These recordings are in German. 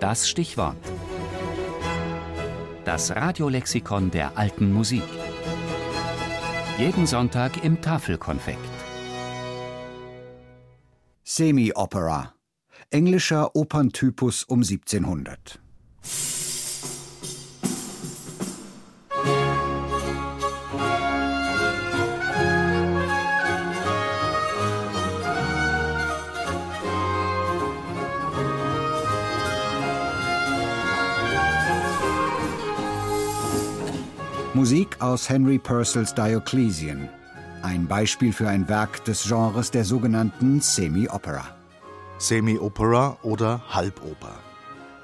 Das Stichwort. Das Radiolexikon der alten Musik. Jeden Sonntag im Tafelkonfekt. Semi-Opera. Englischer Operntypus um 1700. Musik aus Henry Purcells Dioclesian. Ein Beispiel für ein Werk des Genres der sogenannten Semi-Opera. Semi-Opera oder Halboper.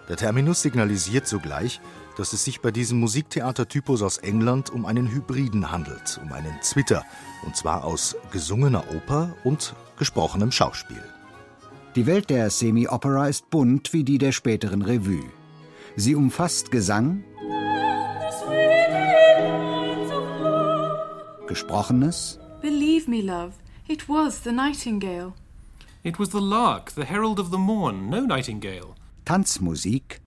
Der Terminus signalisiert sogleich, dass es sich bei diesem Musiktheatertypus aus England um einen Hybriden handelt, um einen Zwitter, und zwar aus gesungener Oper und gesprochenem Schauspiel. Die Welt der Semi-Opera ist bunt wie die der späteren Revue. Sie umfasst Gesang, Gesprochenes. Believe me, love, it was the nightingale. It was the lark, the herald of the morn, no nightingale. Tanzmusik.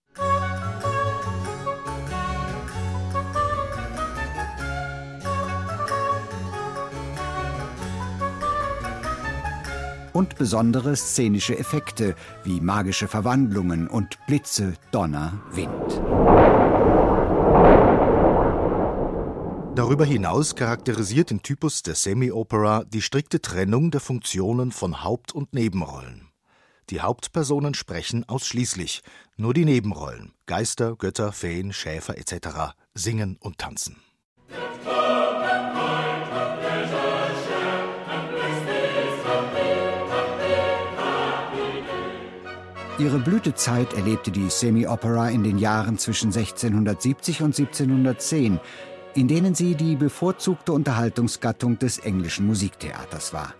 Und besondere szenische Effekte wie magische Verwandlungen und Blitze, Donner, Wind. Darüber hinaus charakterisiert den Typus der Semi-Opera die strikte Trennung der Funktionen von Haupt- und Nebenrollen. Die Hauptpersonen sprechen ausschließlich, nur die Nebenrollen Geister, Götter, Feen, Schäfer etc. singen und tanzen. Ihre Blütezeit erlebte die Semi-Opera in den Jahren zwischen 1670 und 1710 in denen sie die bevorzugte Unterhaltungsgattung des englischen Musiktheaters war.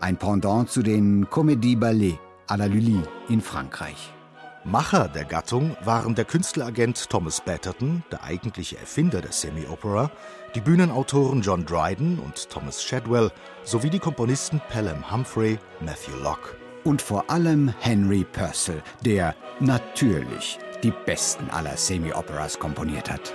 Ein Pendant zu den Comédie Ballet à la Lully in Frankreich. Macher der Gattung waren der Künstleragent Thomas Batterton, der eigentliche Erfinder der Semi-Opera, die Bühnenautoren John Dryden und Thomas Shadwell sowie die Komponisten Pelham Humphrey, Matthew Locke. Und vor allem Henry Purcell, der natürlich die besten aller Semi-Operas komponiert hat.